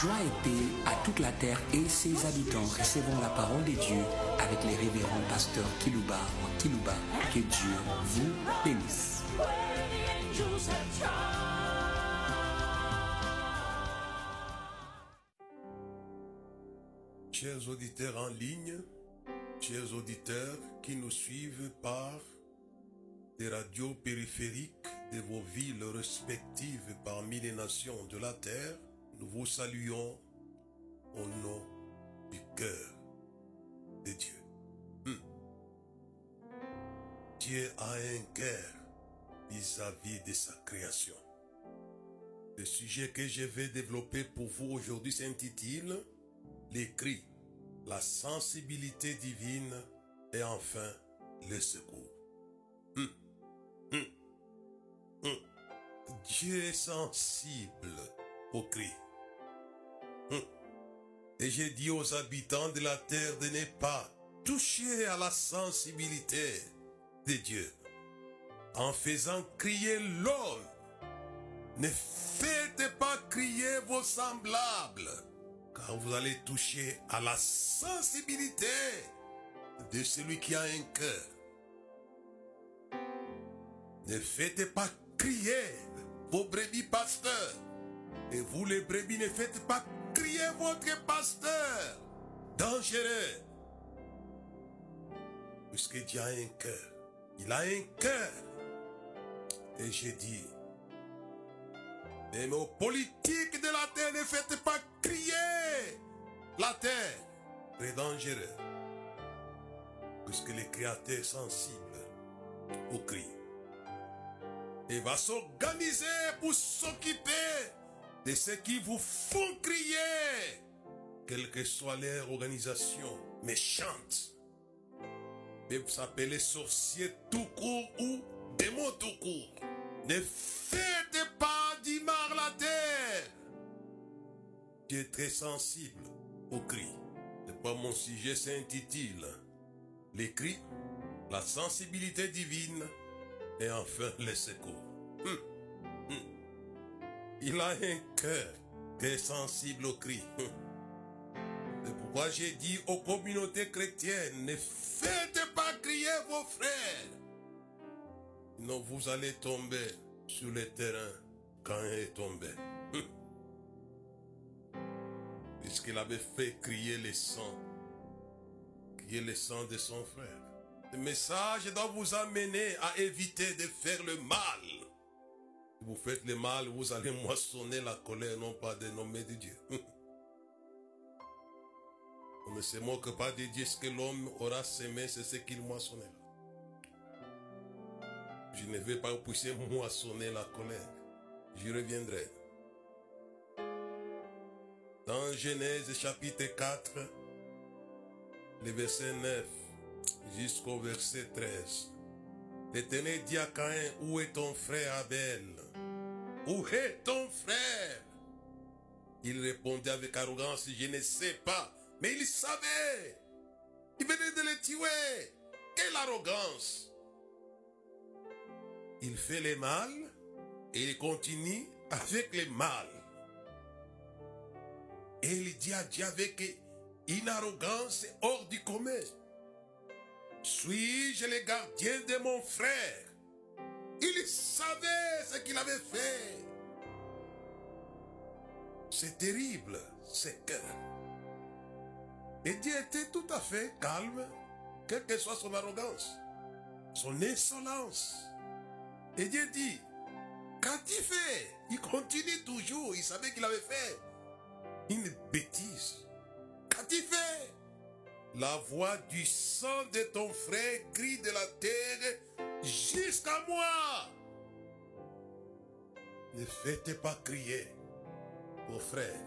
Joie et paix à toute la terre et ses habitants. Recevons la parole de Dieu avec les révérends pasteurs Kilouba ou Kilouba. Que Dieu vous bénisse. Chers auditeurs en ligne, chers auditeurs qui nous suivent par des radios périphériques de vos villes respectives parmi les nations de la terre, nous vous saluons au nom du cœur de Dieu. Hmm. Dieu a un cœur vis-à-vis de sa création. Le sujet que je vais développer pour vous aujourd'hui s'intitule Les cris, la sensibilité divine et enfin le secours. Hmm. Hmm. Dieu est sensible aux cris. Et j'ai dit aux habitants de la terre de ne pas toucher à la sensibilité de Dieu en faisant crier l'homme. Ne faites pas crier vos semblables, car vous allez toucher à la sensibilité de celui qui a un cœur. Ne faites pas crier vos brebis pasteurs. Et vous les brebis ne faites pas votre pasteur. Dangereux. Puisque Dieu a un cœur. Il a un cœur. Et j'ai dit, même aux politiques de la terre, ne faites pas crier la terre. Très dangereux. Puisque le Créateur est sensible au cri et va s'organiser pour s'occuper de ceux qui vous font crier, quelle que soit leur organisation méchante. Même s'appeler sorcier tout court ou démon tout court. Ne faites pas d'imar la terre. Dieu est très sensible au cri. C'est pas mon sujet, s'intitule Les cris, la sensibilité divine et enfin le secours. Hum. Il a un cœur qui est sensible au cri. C'est pourquoi j'ai dit aux communautés chrétiennes, ne faites pas crier vos frères. Non, vous allez tomber sur le terrain quand il est tombé. Puisqu'il avait fait crier le sang, crier le sang de son frère. Le message doit vous amener à éviter de faire le mal. Vous faites le mal, vous allez moissonner la colère, non pas de nommer de Dieu. On ne se moque pas de Dieu, ce que l'homme aura semé, c'est ce qu'il moissonnera. Je ne vais pas pousser moissonner la colère. J'y reviendrai. Dans Genèse chapitre 4, le verset 9 jusqu'au verset 13. L'Éternel dit à Caïn, où est ton frère Abel? Où est ton frère? Il répondait avec arrogance, je ne sais pas. Mais il savait. Il venait de le tuer. Quelle arrogance Il fait le mal et il continue avec le mal. Et il dit à Dieu avec une arrogance hors du commun. Suis-je le gardien de mon frère? Il savait ce qu'il avait fait. C'est terrible, ce cœur. Et Dieu était tout à fait calme, quelle que soit son arrogance, son insolence. Et Dieu dit, qu'a-t-il fait? Il continue toujours, il savait qu'il avait fait une bêtise. Qu'a-t-il fait? La voix du sang de ton frère crie de la terre jusqu'à moi. Ne faites pas crier vos frères.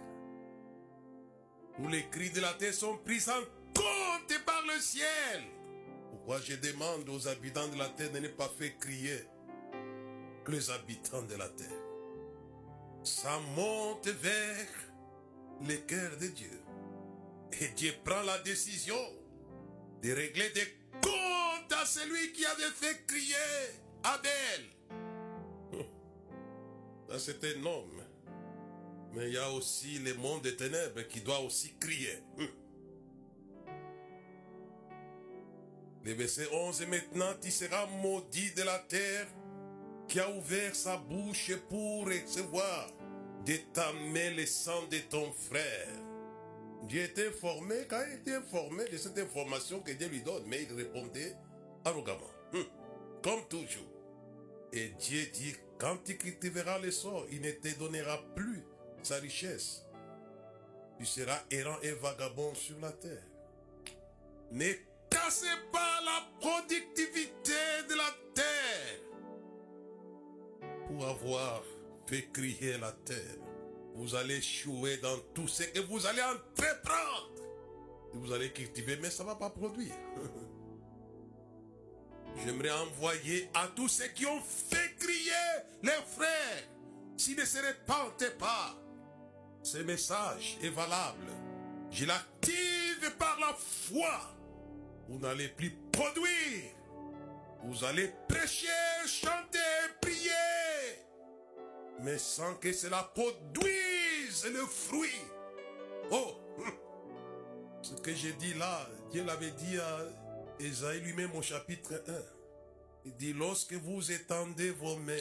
Tous les cris de la terre sont pris en compte par le ciel. Pourquoi je demande aux habitants de la terre de ne pas faire crier que les habitants de la terre? Ça monte vers le cœur de Dieu. Et Dieu prend la décision de régler des comptes à celui qui avait fait crier Abel. Ça, c'est un homme Mais il y a aussi le monde des ténèbres qui doit aussi crier. Hum. Le verset 11, et maintenant tu seras maudit de la terre qui a ouvert sa bouche pour recevoir de le sang de ton frère. Dieu était informé, quand il était informé de cette information que Dieu lui donne, mais il répondait arrogamment, Hum. comme toujours. Et Dieu dit, quand tu cultiveras le sort, il ne te donnera plus sa richesse. Tu seras errant et vagabond sur la terre. Ne cassez pas la productivité de la terre pour avoir fait crier la terre. Vous allez échouer dans tout ce que vous allez entreprendre. Vous allez cultiver, mais ça ne va pas produire. J'aimerais envoyer à tous ceux qui ont fait crier les frères, s'ils ne se repentent pas, ce message est valable. Je l'active par la foi. Vous n'allez plus produire. Vous allez prêcher, chanter, prier. Mais sans que cela produise le fruit. Oh, ce que j'ai dit là, Dieu l'avait dit à Esaïe lui-même au chapitre 1. Il dit, lorsque vous étendez vos mains,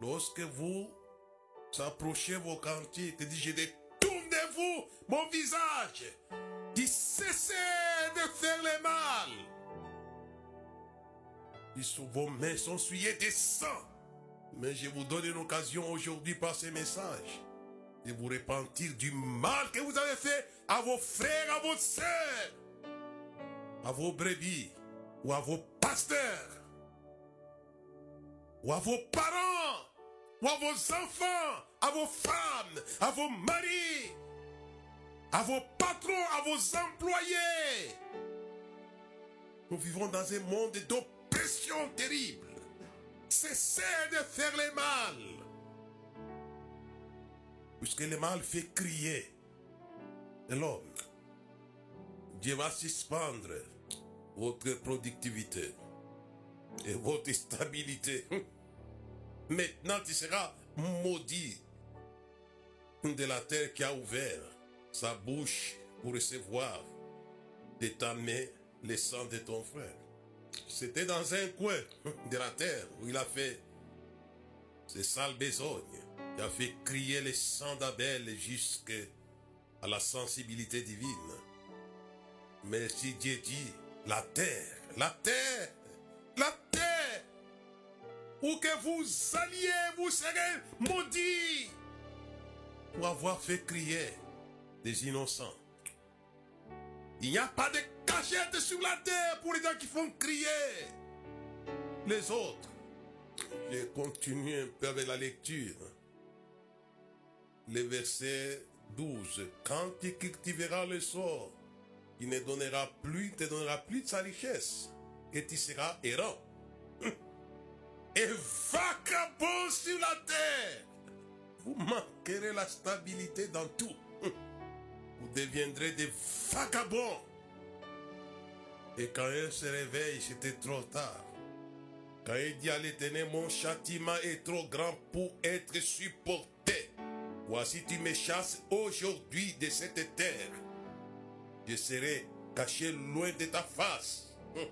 lorsque vous approchez vos cantiques, il dit, je détourne de vous mon visage. Il dit, cessez de faire le mal. Vos mains sont souillées de sang. Mais je vous donne une occasion aujourd'hui par ce message de vous repentir du mal que vous avez fait à vos frères, à vos sœurs à vos brebis ou à vos pasteurs ou à vos parents ou à vos enfants, à vos femmes, à vos maris, à vos patrons, à vos employés. Nous vivons dans un monde d'oppression terrible. Cessez de faire le mal. Puisque le mal fait crier l'homme. Dieu va suspendre votre productivité et votre stabilité. Maintenant, tu seras maudit de la terre qui a ouvert sa bouche pour recevoir de ta main le sang de ton frère. C'était dans un coin de la terre où il a fait ces sales besognes. Il a fait crier le sang d'Abel jusqu'à la sensibilité divine. Mais si Dieu dit, la terre, la terre, la terre, où que vous alliez, vous serez maudits pour avoir fait crier des innocents. Il n'y a pas de cachette sur la terre pour les gens qui font crier les autres. Je continue un peu avec la lecture. Le verset 12. Quand tu cultiveras le sort, il ne donnera plus, te donnera plus de sa richesse. Et tu seras errant. Et vagabond sur la terre. Vous manquerez la stabilité dans tout. Vous deviendrez des vagabonds. Et quand elle se réveille, c'était trop tard. Quand il dit à l'éternel, mon châtiment est trop grand pour être supporté. Voici tu me chasses aujourd'hui de cette terre je serai caché loin de ta face. Hum.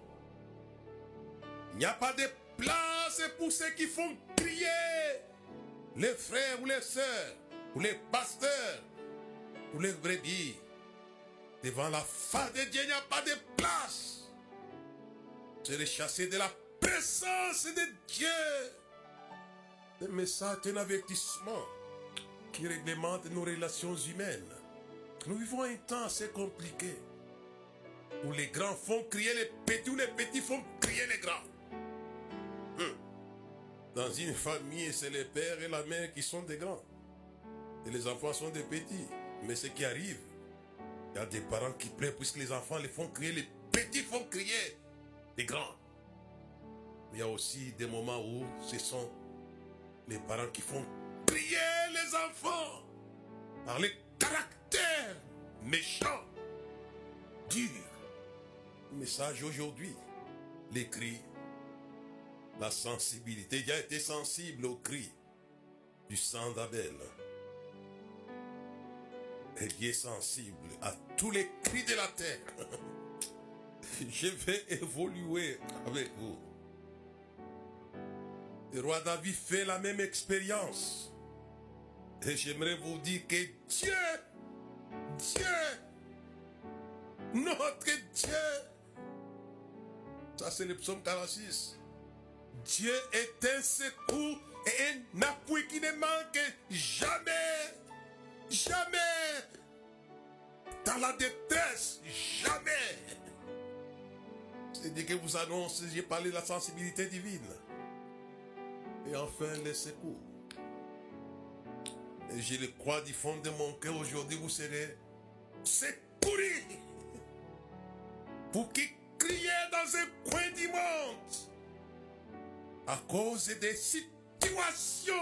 Il n'y a pas de place pour ceux qui font crier les frères ou les sœurs, ou les pasteurs, ou les brebis. Devant la face de Dieu, il n'y a pas de place. C'est le chasser de la présence de Dieu. Le message est un avertissement qui réglemente nos relations humaines. Nous vivons un temps assez compliqué où les grands font crier les petits ou les petits font crier les grands. Hum. Dans une famille, c'est les pères et la mère qui sont des grands. Et les enfants sont des petits. Mais ce qui arrive, il y a des parents qui pleurent puisque les enfants les font crier, les petits font crier les grands. Mais il y a aussi des moments où ce sont les parents qui font crier les enfants par les caractères méchants, durs. Message aujourd'hui, les cris, la sensibilité. Il a été sensible aux cris du sang d'Abel. Dieu est sensible à tous les cris de la terre. Je vais évoluer avec vous. Le roi David fait la même expérience. Et j'aimerais vous dire que Dieu, Dieu, notre Dieu, ça c'est le psaume 46. Dieu est un secours et un appui qui ne manque jamais, jamais. La détresse, jamais. C'est dit que vous annonce, j'ai parlé de la sensibilité divine. Et enfin, les secours. Et je le crois du fond de mon cœur, aujourd'hui vous serez secourus. Pour qui criez dans un coin du monde à cause des situations,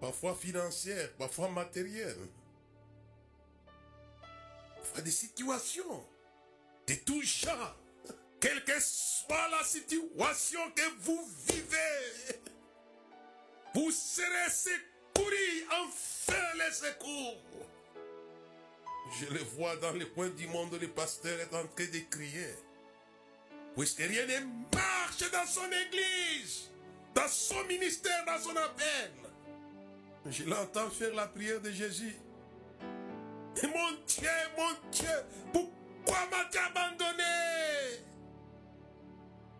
parfois financières, parfois matérielles, des situations de tout genre, quelle que soit la situation que vous vivez, vous serez secourus, enfin les secours. Je le vois dans le coin du monde, le pasteur est en train de crier. Puisque rien ne marche dans son église, dans son ministère, dans son appel. Je l'entends faire la prière de Jésus. Mon Dieu, mon Dieu, pourquoi m'as-tu abandonné?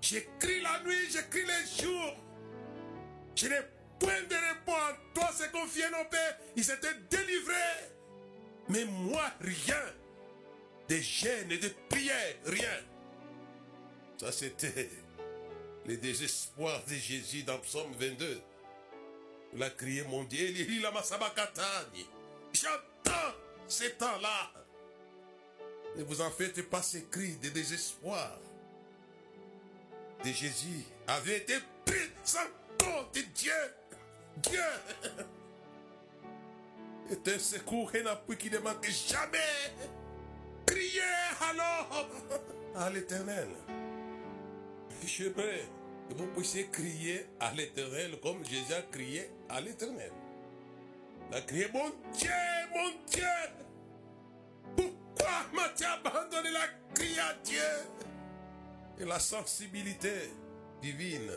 J'écris la nuit, j'écris les jours. Je n'ai point de réponse. Toi, c'est confié nos pères. Ils s'étaient délivrés. Mais moi, rien. De gêne et de prière, rien. Ça, c'était le désespoir de Jésus dans Psaume 22. Il a crié, mon Dieu, il a J'entends ces temps-là. Ne vous en faites pas ces cris de désespoir de Jésus avait été pris sans compte de Dieu. Dieu est un secours et un appui qui ne manque jamais. Criez alors à l'éternel. J'aimerais que vous puissiez crier à l'éternel comme Jésus a crié à l'éternel. Il a crié, mon Dieu, mon Dieu, pourquoi m'as-tu abandonné la crie à Dieu Et la sensibilité divine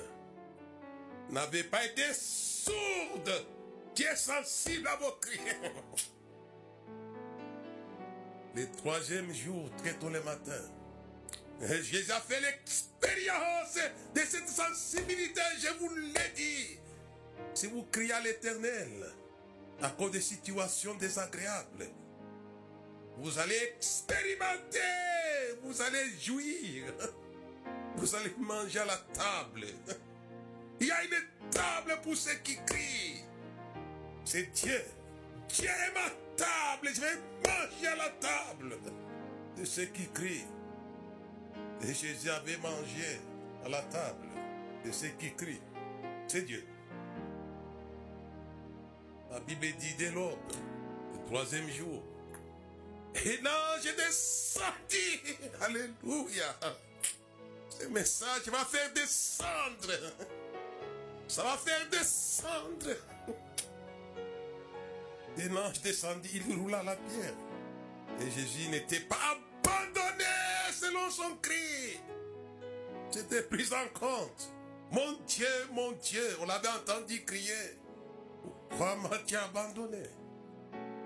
n'avait pas été sourde. Dieu est sensible à vos cris. Le troisième jour, très tôt le matin, Jésus a fait l'expérience de cette sensibilité, je vous l'ai dit. Si vous criez à l'éternel à cause des situations désagréables, vous allez expérimenter, vous allez jouir, vous allez manger à la table. Il y a une table pour ceux qui crient. C'est Dieu. Dieu est ma table. Je vais manger à la table de ceux qui crient. Et Jésus avait mangé à la table de ceux qui crient. C'est Dieu. La Bible dit dès l'aube, le troisième jour. Et l'ange est descendu. Alléluia. Ce message va faire descendre. Ça va faire descendre. Et l'ange descendit, il roula la pierre. Et Jésus n'était pas abandonné selon son cri. C'était pris en compte. Mon Dieu, mon Dieu, on l'avait entendu crier. Pourquoi m'as-tu abandonné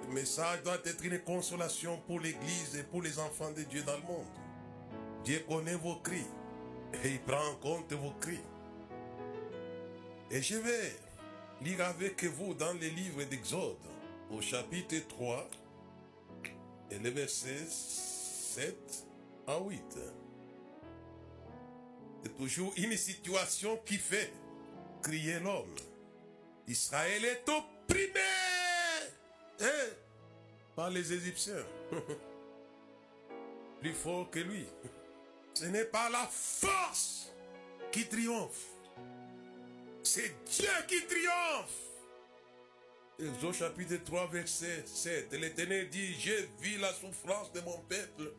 Le message doit être une consolation pour l'Église et pour les enfants de Dieu dans le monde. Dieu connaît vos cris et il prend en compte vos cris. Et je vais lire avec vous dans les livres d'Exode, au chapitre 3, et les versets 7 à 8. C'est toujours une situation qui fait crier l'homme. Israël est opprimé hein, par les Égyptiens. Plus fort que lui. Ce n'est pas la force qui triomphe. C'est Dieu qui triomphe. Exode chapitre 3, verset 7. L'Éternel dit, j'ai vu la souffrance de mon peuple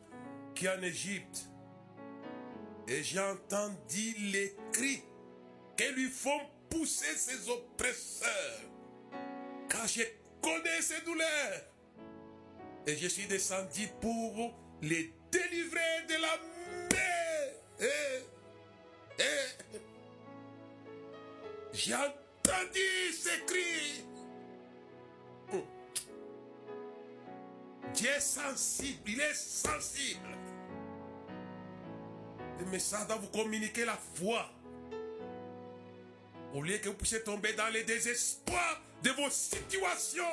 qui est en Égypte. Et j'ai entendu les cris que lui font pousser ses oppresseurs. Car je connais ses douleurs. Et je suis descendu pour les délivrer de la mer. Et, et, j'ai entendu ces cris. Oh. Dieu est sensible, il est sensible. Le message doit vous communiquer la foi. Au lieu que vous puissiez tomber dans les désespoirs de vos situations.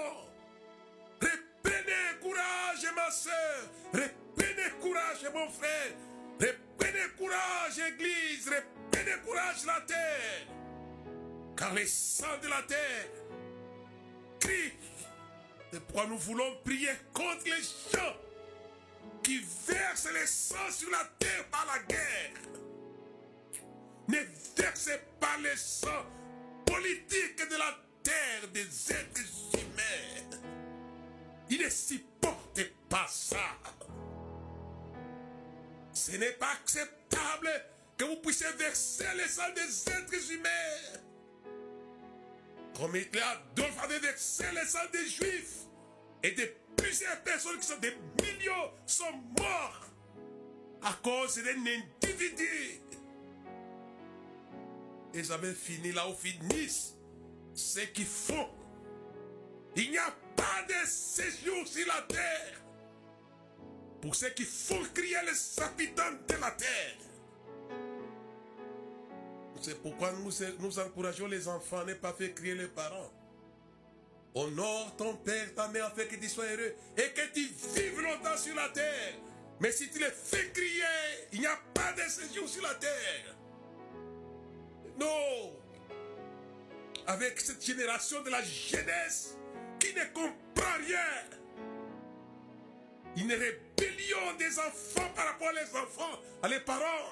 Reprenez courage, ma soeur. Reprenez courage, mon frère. Reprenez courage, Église. Reprenez courage, la terre. Car les sangs de la terre crient. C'est pourquoi nous voulons prier contre les gens qui versent les sang sur la terre par la guerre. Ne versez pas les sang politiques de la terre des êtres humains. Il ne supporte pas ça. Ce n'est pas acceptable que vous puissiez verser les sang des êtres humains. Comme Hitler Adolphe avait versé les sang des juifs. Et de plusieurs personnes qui sont des millions sont morts à cause d'un individu. Ils avaient fini là où finissent ce qu'ils font. Il n'y a pas de séjour sur la terre pour ceux qui font crier les habitants de la terre. C'est pourquoi nous, nous encourageons les enfants à ne pas faire crier les parents. Honore ton père, ta mère, afin que tu sois heureux et que tu vives longtemps sur la terre. Mais si tu les fais crier, il n'y a pas de séjour sur la terre. Non. Avec cette génération de la jeunesse qui ne comprend rien. Une rébellion des enfants par rapport aux enfants, à les parents.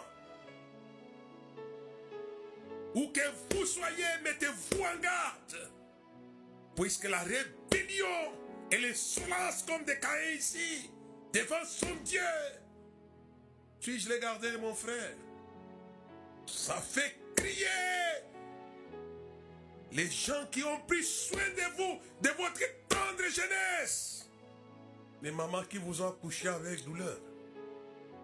Où que vous soyez, mettez-vous en garde. Puisque la rébellion et les lance comme des cahiers ici, devant son Dieu. Puis-je les garder, mon frère? Ça fait crier les gens qui ont pris soin de vous, de votre tendre jeunesse. Les mamans qui vous ont accouché avec douleur.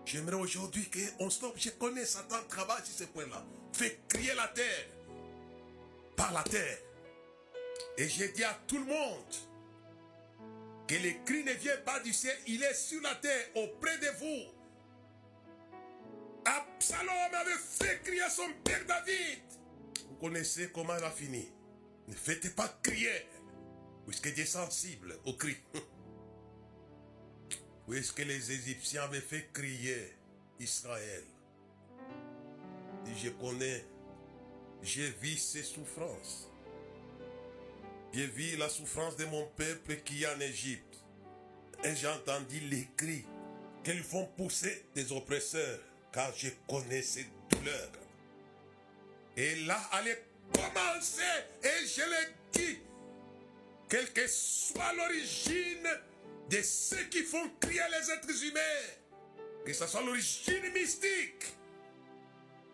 J'aimerais aujourd'hui qu'on stoppe. Je connais Satan travaille sur ce point-là. Fait crier la terre. Par la terre. Et j'ai dit à tout le monde que le cri ne vient pas du ciel, il est sur la terre, auprès de vous. Absalom avait fait crier son père David. Vous connaissez comment il a fini. Ne faites pas crier, puisque Dieu est sensible au cri? Puisque les Égyptiens avaient fait crier Israël? Je connais, j'ai vu ses souffrances. J'ai vu la souffrance de mon peuple qui est en Égypte. Et j'ai entendu les cris qu'ils font pousser des oppresseurs, car je connais ces douleurs. Et là, allez commencer, et je le dis, quelle que soit l'origine de ceux qui font crier les êtres humains, que ce soit l'origine mystique,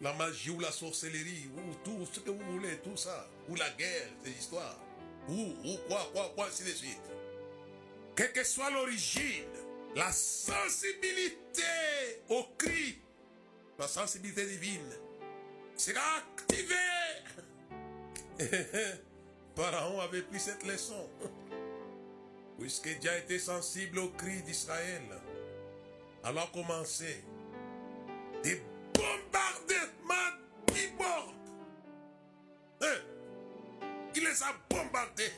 la magie ou la sorcellerie, ou tout ce que vous voulez, tout ça, ou la guerre, ces histoires, ou, ou quoi, quoi, quoi, ainsi de suite. Quelle que soit l'origine, la sensibilité au cri, la sensibilité divine, sera activée. Pharaon avait pris cette leçon. Puisque Dieu a été sensible au cri d'Israël, alors commencé des bombardements d'Ibor. Hein? Il les a bombardés.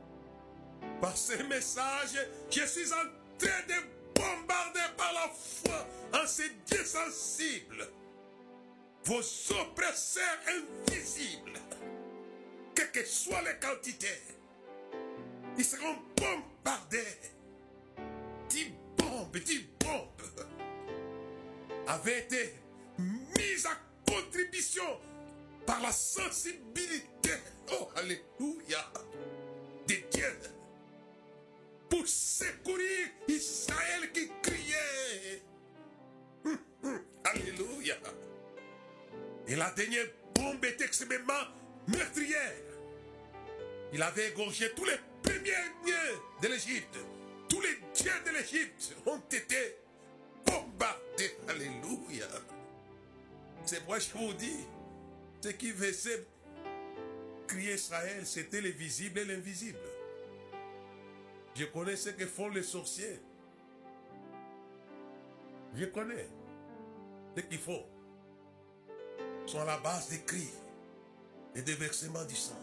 Par ces messages, je suis en train de bombarder par la foi en ces dieux sensibles. Vos oppresseurs invisibles, quelles que soient les quantités, ils seront bombardés. Dix bombes, dix bombes avaient été mises à contribution par la sensibilité, oh alléluia, des dieux pour secourir Israël qui criait. Hum, hum, alléluia. Et la dernière bombe était extrêmement meurtrière. Il avait égorgé tous les premiers-nés de l'Égypte, tous les dieux de l'Égypte ont été bombardés. Alléluia. C'est pourquoi je vous dis, ce qui faisait crier Israël, c'était le visible et l'invisible. Je connais ce que font les sorciers. Je connais ce qu'ils font. Ils sont à la base des cris et des versements du sang.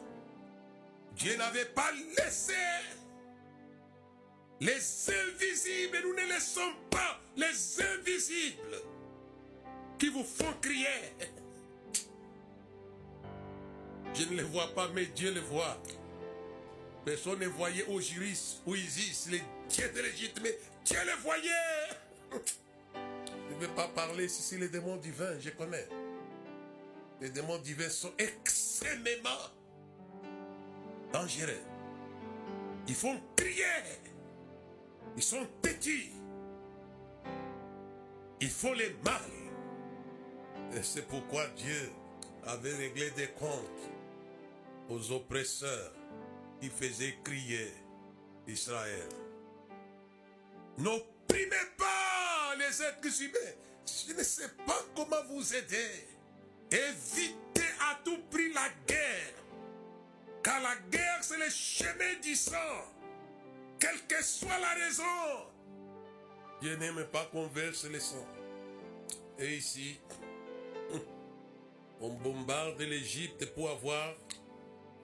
Dieu n'avait pas laissé les invisibles, nous ne laissons pas les invisibles qui vous font crier. Je ne les vois pas, mais Dieu les voit. Personne ne voyait Osiris ou Isis, les dieux de l'Égypte, mais Dieu les voyait. Je ne vais pas parler si c'est les démons divins, je connais. Les démons divins sont extrêmement dangereux. Ils font crier. Ils sont têtus. Ils font les mal. Et c'est pourquoi Dieu avait réglé des comptes aux oppresseurs qui faisaient crier Israël. N'opprimez pas les êtres humains. Je ne sais pas comment vous aider. Évitez à tout prix la guerre. Car la guerre, c'est le chemin du sang. Quelle que soit la raison. Dieu n'aime pas qu'on verse le sang. Et ici, on bombarde l'Égypte pour avoir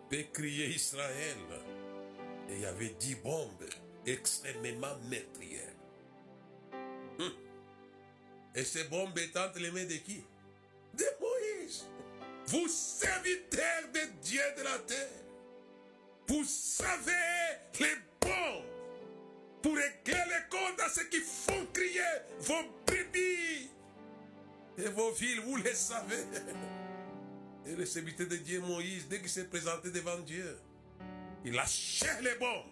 crier Israël. Et il y avait dix bombes extrêmement meurtrières. Hum. Et ces bombes étaient entre les mains de qui? De Moïse. Vous serviteurs de Dieu de la terre. Vous savez les bombes pour régler les comptes à ceux qui font crier vos brebis et vos villes, vous les savez. Et le serviteur de Dieu Moïse, dès qu'il s'est présenté devant Dieu, il lâchait les bombes.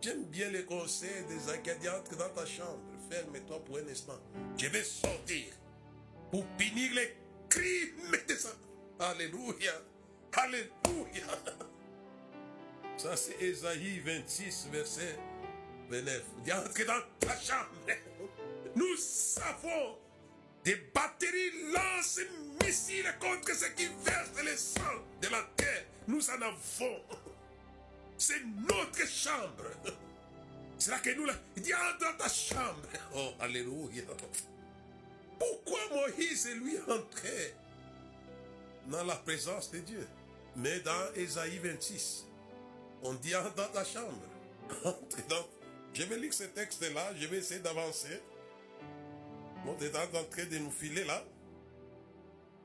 J'aime bien les conseils des Acadiens. Entre dans ta chambre, ferme-toi pour un instant. Je vais sortir pour punir les crimes de ça. Alléluia. Alléluia. Ça, c'est Ésaïe 26, verset 29. Dis entre dans ta chambre. Nous savons des batteries contre ceux qui versent le sang de la terre. Nous en avons. C'est notre chambre. C'est là que nous, il dit, entre dans ta chambre. Oh, alléluia. Pourquoi Moïse est lui entré dans la présence de Dieu? Mais dans Ésaïe 26, on dit, entre dans ta chambre. Entre dans... Je vais lire ce texte-là, je vais essayer d'avancer. On est en train de nous filer là.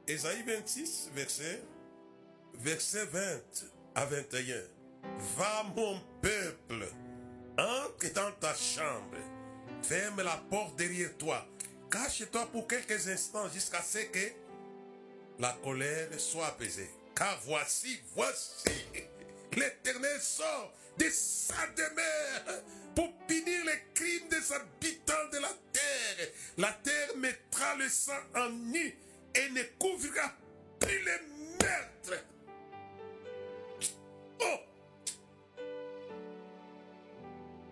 Ésaïe 26, verset, verset 20 à 21. Va mon peuple, entre dans ta chambre, ferme la porte derrière toi, cache-toi pour quelques instants jusqu'à ce que la colère soit apaisée. Car voici, voici, l'Éternel sort de sa demeure pour punir les crimes des habitants de la terre. La terre mettra le sang en nu et ne couvrira plus les meurtres. Oh!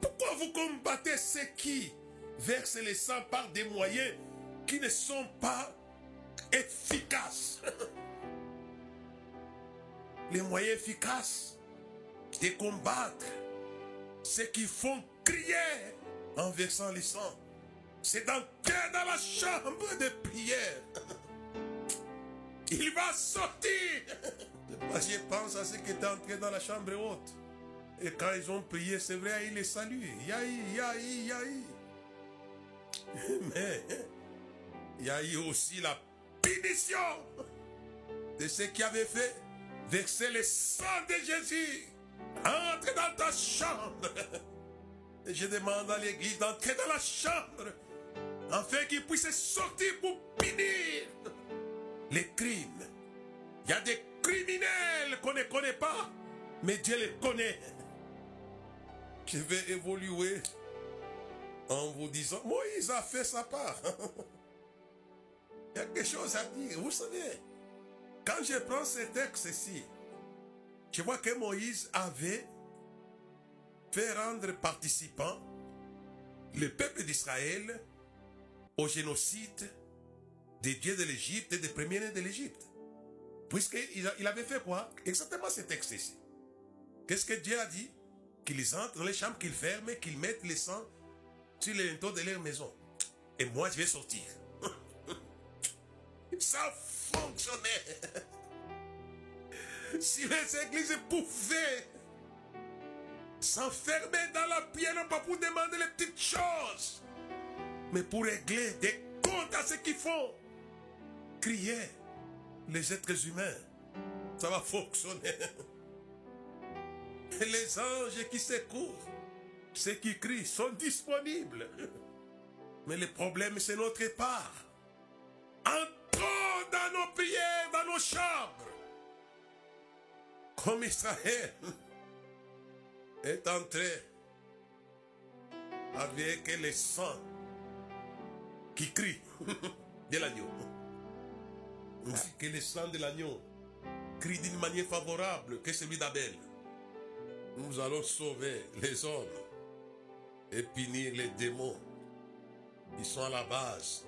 Pourquoi vous combattez ceux qui versent le sang par des moyens qui ne sont pas efficaces? Les moyens efficaces de combattre ceux qui font crier en versant le sang. C'est d'entrer dans la chambre de prière. Il va sortir. Moi, je pense à ceux qui étaient entrés dans la chambre haute. Et quand ils ont prié, c'est vrai, ils les saluent. Yahi, yahi, yahi. Mais il y a eu aussi la punition de ceux qui avaient fait verser le sang de Jésus. Entre dans ta chambre. Et je demande à l'église d'entrer dans la chambre afin qu'il puisse sortir pour punir les crimes. Il y a des criminels qu'on ne connaît pas, mais Dieu les connaît. Je vais évoluer en vous disant, Moïse a fait sa part. Il y a quelque chose à dire. Vous savez, quand je prends ce texte-ci, je vois que Moïse avait fait rendre participant le peuple d'Israël au génocide des dieux de l'Égypte et des premiers-nés de l'Égypte. Puisqu'il il avait fait quoi? Exactement ce texte ici. Qu'est-ce que Dieu a dit? Qu'ils entrent dans les chambres, qu'ils ferment, qu'ils mettent les sang sur les linteaux de leur maison. Et moi, je vais sortir. Ça fonctionnait. Si les églises pouvaient s'enfermer dans la prière, non pas pour demander les petites choses, mais pour régler des comptes à ce qu'ils font, crier les êtres humains, ça va fonctionner. Les anges qui secourent, ceux qui crient, sont disponibles. Mais le problème, c'est notre part. Entrons dans nos prières, dans nos chambres. Comme Israël est entré avec les sang qui crie de l'agneau. Que le sang de l'agneau crie d'une manière favorable que celui d'Abel. Nous allons sauver les hommes et punir les démons qui sont à la base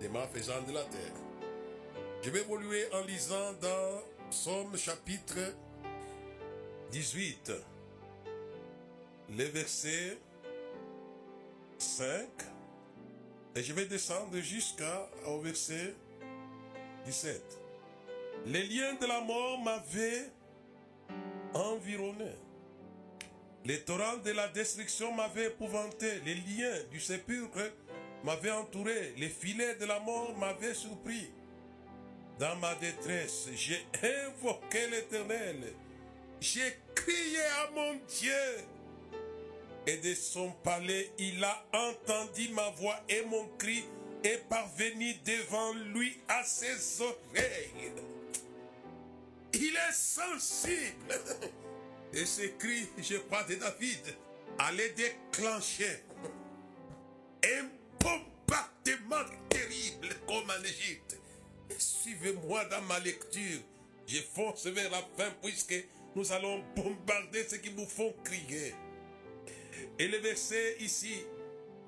des malfaisants de la terre. Je vais évoluer en lisant dans Psaume chapitre 18, les versets 5, et je vais descendre jusqu'au verset 17. Les liens de la mort m'avaient environné. Les torrents de la destruction m'avaient épouvanté. Les liens du sépulcre m'avaient entouré. Les filets de la mort m'avaient surpris. Dans ma détresse, j'ai invoqué l'Éternel. J'ai crié à mon Dieu. Et de son palais, il a entendu ma voix et mon cri est parvenu devant lui à ses oreilles. Il est sensible. Et ce cri, je crois, de David, allait déclencher un bombardement terrible comme en Égypte. Suivez-moi dans ma lecture. Je force vers la fin puisque nous allons bombarder ceux qui nous font crier. Et le verset ici,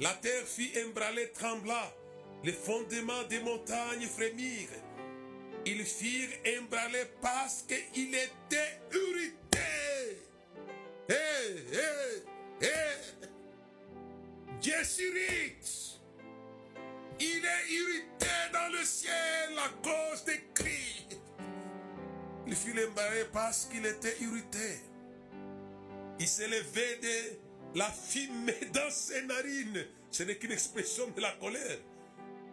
la terre fit embraler, trembla, les fondements des montagnes frémirent. Ils firent embraler parce qu'il était irrité. Hé, hé, hé. Dieu s'irrite. Il est irrité dans le ciel à cause des cris. Il fut embarré parce qu'il était irrité. Il s'est levé de la fumée dans ses narines. Ce n'est qu'une expression de la colère.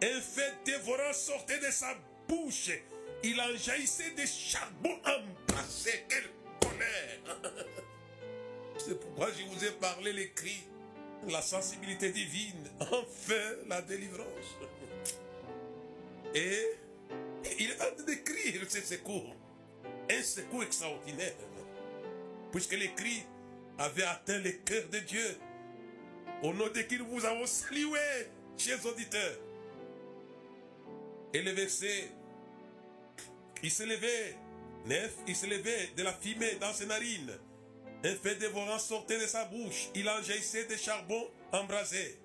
Un fait dévorant sortait de sa bouche. Il en jaillissait des charbons embrassés. Quelle colère! C'est pourquoi je vous ai parlé les cris, la sensibilité divine, enfin la délivrance. Et il est en train d'écrire ce secours. Un secours extraordinaire. Puisque les cris avaient atteint le cœur de Dieu. Au nom de qui nous vous avons salué, chers auditeurs. Et le verset, il se levait, neuf, il se levait de la fumée dans ses narines. Un fait dévorant sortait de sa bouche. Il en jaillissait des charbons embrasés.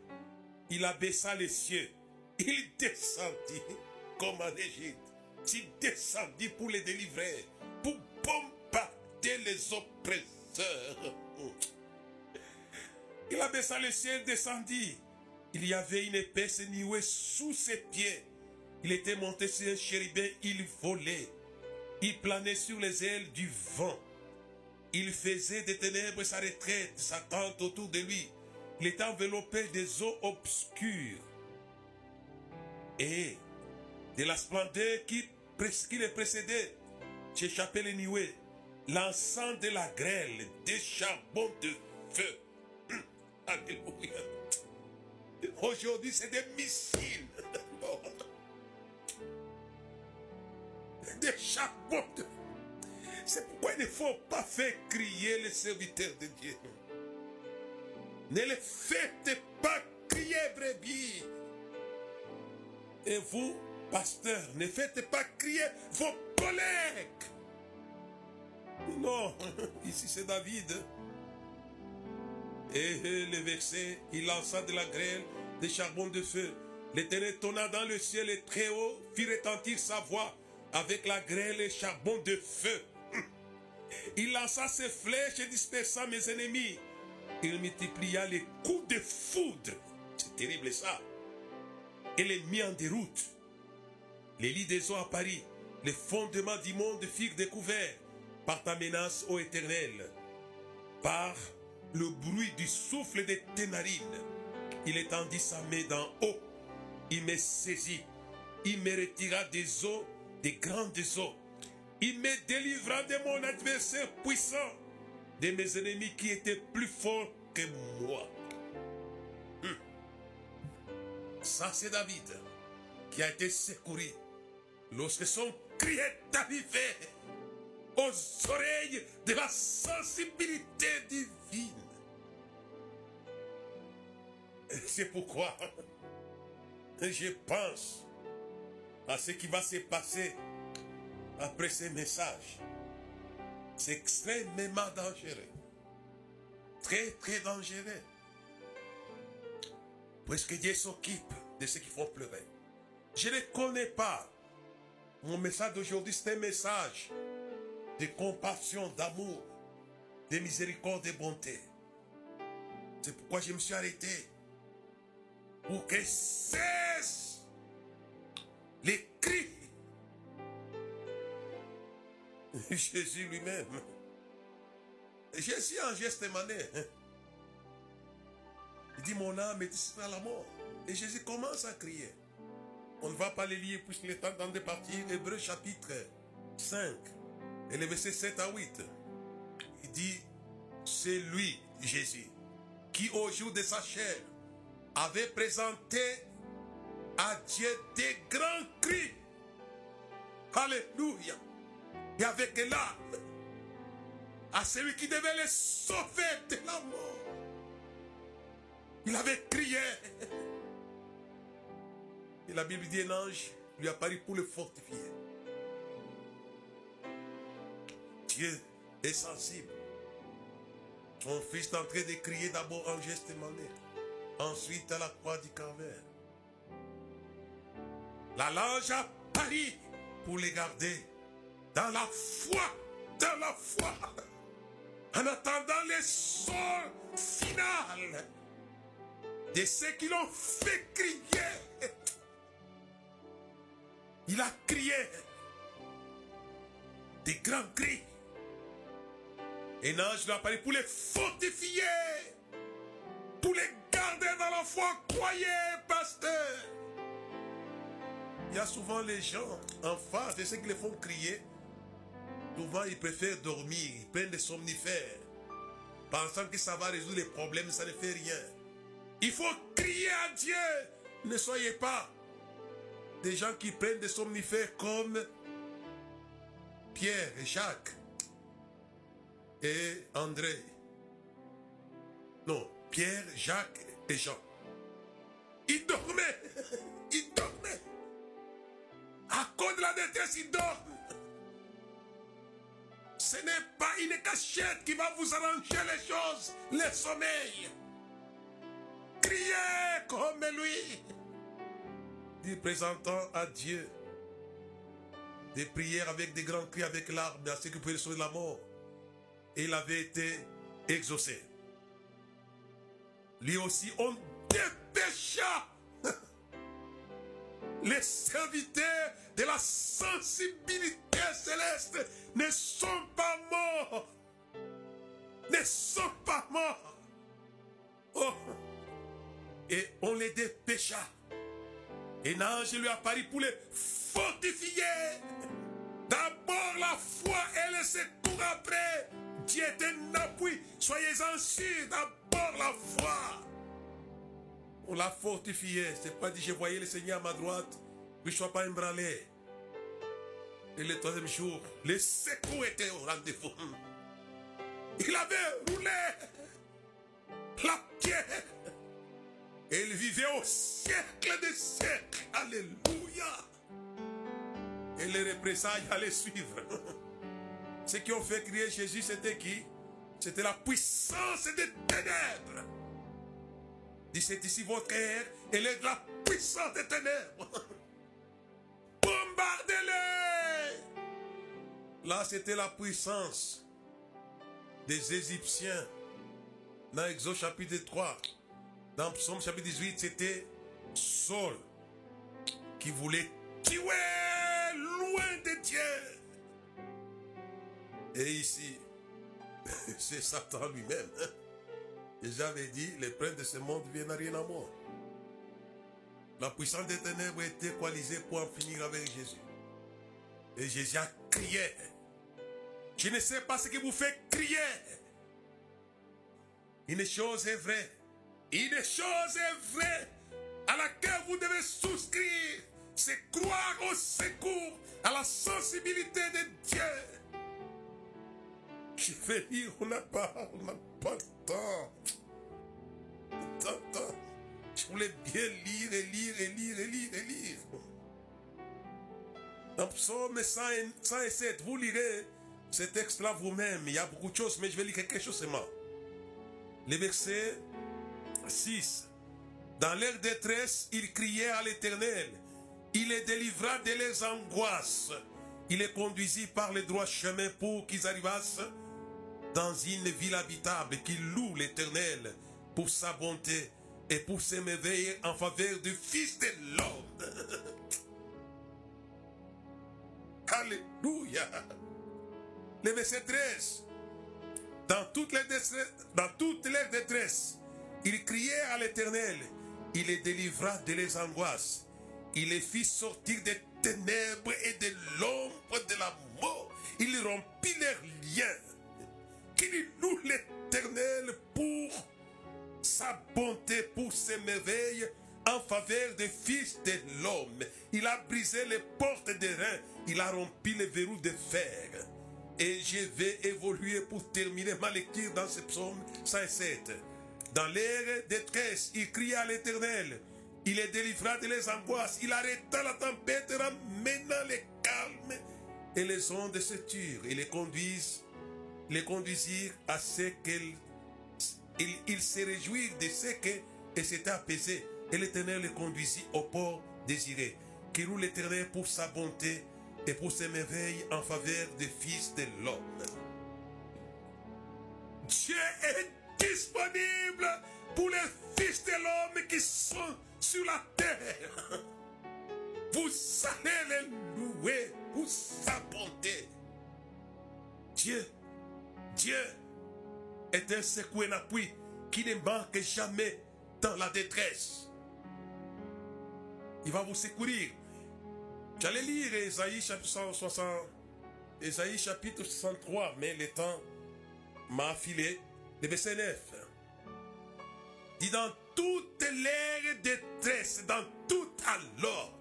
Il abaissa les cieux. Il descendit comme en Égypte. Il descendit pour les délivrer, pour bombarder les oppresseurs. Il abaissa les cieux, descendit. Il y avait une épaisse nuée sous ses pieds. Il était monté sur un chérubin, il volait. Il planait sur les ailes du vent. Il faisait des ténèbres sa retraite, sa tente autour de lui. Il était enveloppé des eaux obscures. Et de la splendeur qui, qui le précédait, j'échappais les nuées. L'encens de la grêle, des charbons de feu. Alléluia. Aujourd'hui, c'est des missiles. Des charbons de C'est pourquoi il ne faut pas faire crier les serviteurs de Dieu. Ne les faites pas crier, brebis. Et vous, pasteur, ne faites pas crier vos collègues. Non, ici c'est David. Et le verset, il lança de la grêle, des charbons de feu. L'Éternel tonna dans le ciel et très haut, fit retentir sa voix avec la grêle et charbon de feu. Il lança ses flèches et dispersa mes ennemis. Il multiplia les coups de foudre. C'est terrible ça. Et les mit en déroute. Les lits des eaux à Paris, les fondements du monde furent découverts par ta menace, ô Éternel, par le bruit du souffle des tes narines. Il étendit sa main d'en haut, il me saisit, il me retira des eaux, des grandes eaux. Il me délivra de mon adversaire puissant, de mes ennemis qui étaient plus forts que moi. Hum. Ça, c'est David qui a été secouru lorsque son cri est arrivé aux oreilles de la sensibilité divine. C'est pourquoi je pense à ce qui va se passer après ces messages. C'est extrêmement dangereux. Très, très dangereux. Puisque Dieu s'occupe de ceux qui font pleurer. Je ne connais pas. Mon message d'aujourd'hui, c'est un message de compassion, d'amour, de miséricorde de bonté. C'est pourquoi je me suis arrêté. Pour que cesse les cris. Jésus lui-même. Jésus en geste mané. Il dit mon âme est à la mort. Et Jésus commence à crier. On ne va pas les lire puisque le temps de partir. Hébreu chapitre 5. Et le verset 7 à 8. Il dit, c'est lui, Jésus, qui au jour de sa chair avait présenté à Dieu des grands cris. Alléluia. Et avec larmes à celui qui devait les sauver de la mort. Il avait crié. Et la Bible dit un ange lui apparut pour le fortifier. Dieu est sensible. Son fils est en train de crier d'abord en geste mané, ensuite à la croix du calvaire. La l'ange a pari pour les garder dans la foi, dans la foi, en attendant les sorts final de ceux qui l'ont fait crier. Il a crié des grands cris. Et l'ange lui a parlé pour les fortifier, pour les garder dans la foi. Croyez, pasteur. Il y a souvent les gens en face de ceux qui les font crier. Souvent, ils préfèrent dormir, ils prennent des somnifères, pensant que ça va résoudre les problèmes, ça ne fait rien. Il faut crier à Dieu. Ne soyez pas des gens qui prennent des somnifères comme Pierre et Jacques et André. Non, Pierre, Jacques et Jean. Ils dormaient. Ils dormaient. À cause de la détresse, ils dorment. Ce n'est pas une cachette qui va vous arranger les choses, le sommeil. Criez comme lui. Dit présentant à Dieu des prières avec des grands cris, avec larmes, à ceux qui pouvaient sauver la mort. Il avait été exaucé. Lui aussi, on dépêcha les serviteurs de la sensibilité céleste ne sont pas morts. Ne sont pas morts. Oh. Et on les dépêcha. Et l'ange lui apparut pour les fortifier. D'abord la foi et le secours après. Dieu est un appui. Soyez-en sûrs. D'abord la foi. On l'a fortifié. C'est pas dit je voyais le Seigneur à ma droite. Que je ne sois pas embranlé. Et le troisième jour, le secours était au rendez-vous. Il avait roulé la pierre. Et il vivait au siècle des siècles. Alléluia. Et les représailles allaient suivre. Ceux qui ont fait crier Jésus, c'était qui? C'était la puissance des ténèbres. Dit c'est ici votre ère, elle est de la puissance des ténèbres. Bombardez-les. Là, c'était la puissance des Égyptiens. Dans Exode chapitre 3, dans Psaume chapitre 18, c'était Saul qui voulait tuer loin de Dieu. Et ici, c'est Satan lui-même. hein. J'avais dit, les princes de ce monde viennent à rien à moi. La puissance des ténèbres était coalisée pour en finir avec Jésus. Et Jésus a crié. Je ne sais pas ce qui vous fait crier. Une chose est vraie. Une chose est vraie à laquelle vous devez souscrire. C'est croire au secours, à la sensibilité de Dieu. Je vais lire, on n'a pas, on n'a pas le temps. Temps. Je voulais bien lire et lire et lire et lire et lire. Dans Psaume 100 et 107, vous lirez ce texte-là vous-même. Il y a beaucoup de choses, mais je vais lire quelque chose seulement. Le verset 6. Dans leur détresse, ils criaient à l'Éternel. Il les délivra de leurs angoisses. Il les conduisit par le droit chemin pour qu'ils arrivassent dans une ville habitable, qu'ils louent l'Éternel pour sa bonté et pour s'émerveiller en faveur du Fils de l'homme. Alléluia. Le verset 13. Dans toutes les détresse, dans toutes détresses, ils criaient à l'Éternel. Il les délivra de les angoisses. Il les fit sortir des ténèbres et de l'ombre de la mort. Il rompit leurs liens. Qu'il loue l'Éternel pour sa bonté, pour ses merveilles en faveur des fils de l'homme. Il a brisé les portes des reins. Il a rompu les verrous de fer. Et je vais évoluer pour terminer ma lecture dans ce psaume 107. Dans l'ère détresse, il cria à l'Éternel. Il les délivra de les angoisses. Il arrêta la tempête, ramenant les calmes et les ondes se turent. Il les conduisent, les conduisirent à ce qu'ils il, il se réjouirent de ce que et s'était apaisé. Et l'Éternel les conduisit au port désiré. Qui loue l'Éternel pour sa bonté et pour ses merveilles en faveur des fils de l'homme. Dieu est disponible pour les fils de l'homme qui sont sur la terre. Vous allez les louer pour sa bonté. Dieu, Dieu est un secours et un appui qui ne manque jamais dans la détresse. Il va vous secourir. J'allais lire Esaïe chapitre 160, Esaïe chapitre 63, mais le temps m'a affilé. Le verset 9. Dit dans toute l'ère détresse, dans tout alors,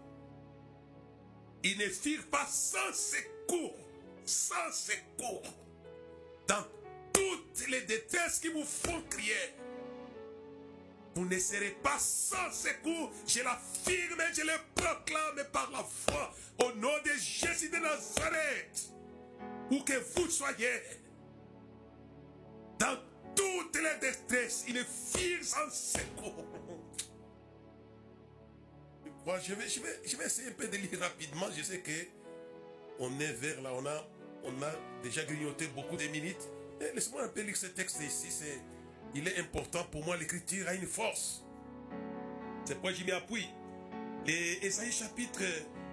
ils ne firent pas sans secours, sans secours, dans toutes les détresses qui vous font crier. Vous ne serez pas sans secours, je l'affirme et je le proclame par la foi, au nom de Jésus de Nazareth, où que vous soyez. Dans toutes les détresses, il est firent sans secours. Je, vais, je, vais, je vais essayer un peu de lire rapidement. Je sais que on est vers là, on a, on a déjà grignoté beaucoup de minutes. Mais laisse-moi un peu lire ce texte ici. C'est, il est important pour moi. L'écriture a une force. C'est pourquoi j'y mets appui. Les Ésaïe chapitre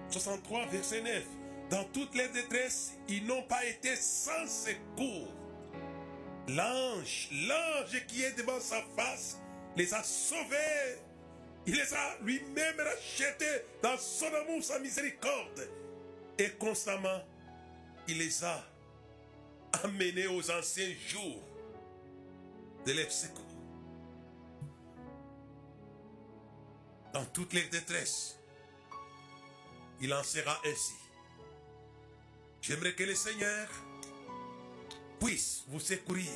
63, verset 9. Dans toutes les détresses, ils n'ont pas été sans secours. L'ange, l'ange qui est devant sa face, les a sauvés. Il les a lui-même rachetés dans son amour, sa miséricorde. Et constamment, il les a amenés aux anciens jours de leur secours. Dans toutes les détresses, il en sera ainsi. J'aimerais que le Seigneur puisse vous secourir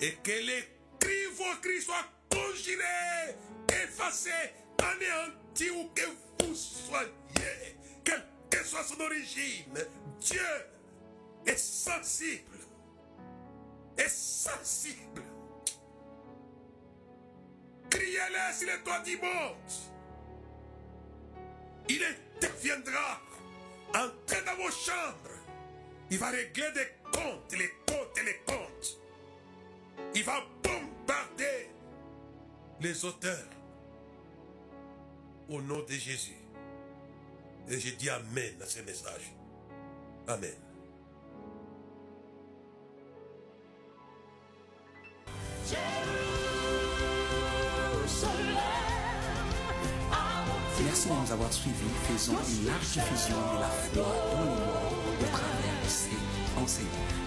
et que les cris, vos cris soient congelés, effacés, anéantis où que vous soyez, que soit son origine. Dieu est sensible est sensible. Criez-le sur les toits du monde. Il interviendra, entrez dans vos chambres. Il va régler des comptes, les comptes et les comptes. Il va bombarder les auteurs au nom de Jésus. Et je dis Amen à ce message. Amen. Merci de nous avoir suivis. Faisons une large diffusion de la foi dans le monde au travers de ces enseignements.